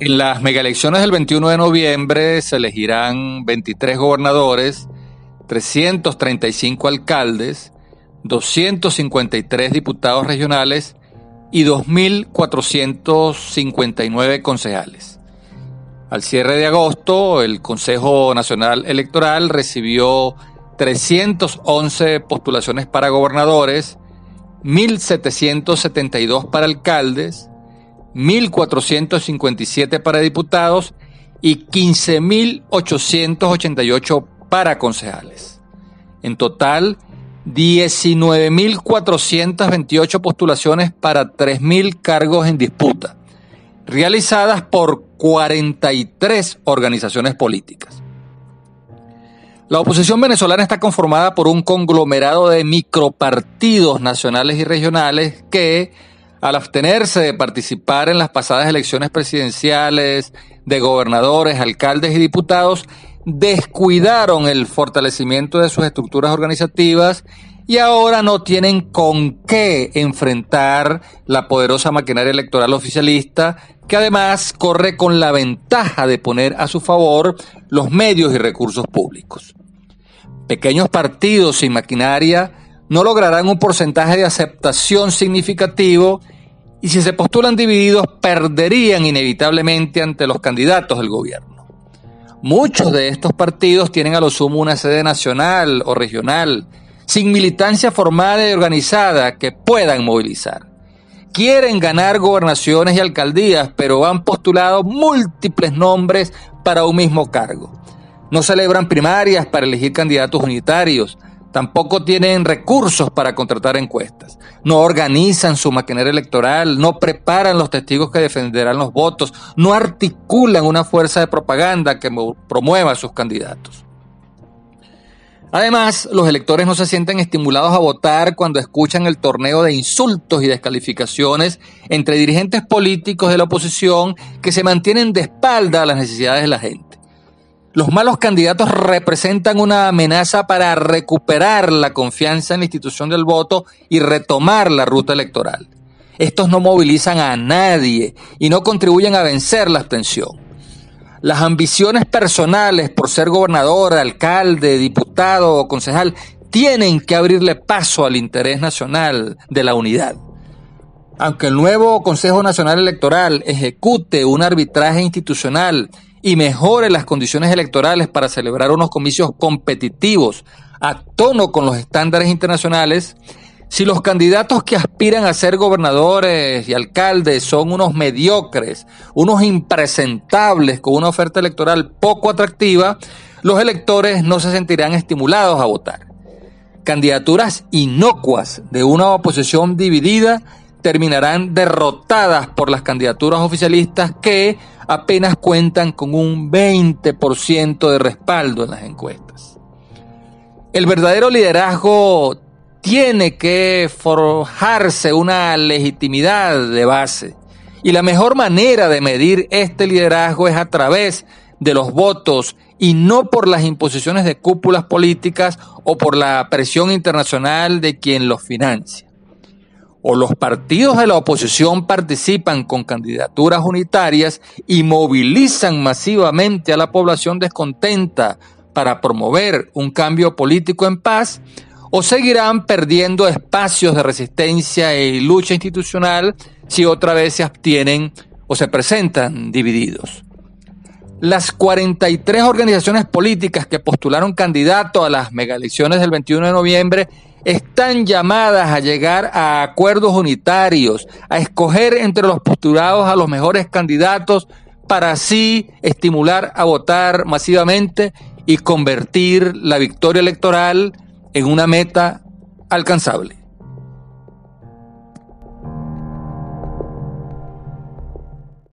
En las megaelecciones del 21 de noviembre se elegirán 23 gobernadores, 335 alcaldes, 253 diputados regionales y 2.459 concejales. Al cierre de agosto, el Consejo Nacional Electoral recibió 311 postulaciones para gobernadores, 1.772 para alcaldes, 1.457 para diputados y 15.888 para concejales. En total, 19.428 postulaciones para 3.000 cargos en disputa, realizadas por 43 organizaciones políticas. La oposición venezolana está conformada por un conglomerado de micropartidos nacionales y regionales que, al abstenerse de participar en las pasadas elecciones presidenciales, de gobernadores, alcaldes y diputados, descuidaron el fortalecimiento de sus estructuras organizativas y ahora no tienen con qué enfrentar la poderosa maquinaria electoral oficialista que además corre con la ventaja de poner a su favor los medios y recursos públicos. Pequeños partidos sin maquinaria no lograrán un porcentaje de aceptación significativo y si se postulan divididos perderían inevitablemente ante los candidatos del gobierno. Muchos de estos partidos tienen a lo sumo una sede nacional o regional, sin militancia formada y organizada que puedan movilizar. Quieren ganar gobernaciones y alcaldías, pero han postulado múltiples nombres para un mismo cargo. No celebran primarias para elegir candidatos unitarios, Tampoco tienen recursos para contratar encuestas. No organizan su maquinaria electoral, no preparan los testigos que defenderán los votos, no articulan una fuerza de propaganda que promueva a sus candidatos. Además, los electores no se sienten estimulados a votar cuando escuchan el torneo de insultos y descalificaciones entre dirigentes políticos de la oposición que se mantienen de espalda a las necesidades de la gente. Los malos candidatos representan una amenaza para recuperar la confianza en la institución del voto y retomar la ruta electoral. Estos no movilizan a nadie y no contribuyen a vencer la abstención. Las ambiciones personales por ser gobernador, alcalde, diputado o concejal tienen que abrirle paso al interés nacional de la unidad. Aunque el nuevo Consejo Nacional Electoral ejecute un arbitraje institucional y mejore las condiciones electorales para celebrar unos comicios competitivos a tono con los estándares internacionales, si los candidatos que aspiran a ser gobernadores y alcaldes son unos mediocres, unos impresentables con una oferta electoral poco atractiva, los electores no se sentirán estimulados a votar. Candidaturas inocuas de una oposición dividida terminarán derrotadas por las candidaturas oficialistas que apenas cuentan con un 20% de respaldo en las encuestas. El verdadero liderazgo tiene que forjarse una legitimidad de base y la mejor manera de medir este liderazgo es a través de los votos y no por las imposiciones de cúpulas políticas o por la presión internacional de quien los financia o los partidos de la oposición participan con candidaturas unitarias y movilizan masivamente a la población descontenta para promover un cambio político en paz, o seguirán perdiendo espacios de resistencia y lucha institucional si otra vez se abstienen o se presentan divididos. Las 43 organizaciones políticas que postularon candidatos a las megaelecciones del 21 de noviembre están llamadas a llegar a acuerdos unitarios, a escoger entre los postulados a los mejores candidatos para así estimular a votar masivamente y convertir la victoria electoral en una meta alcanzable.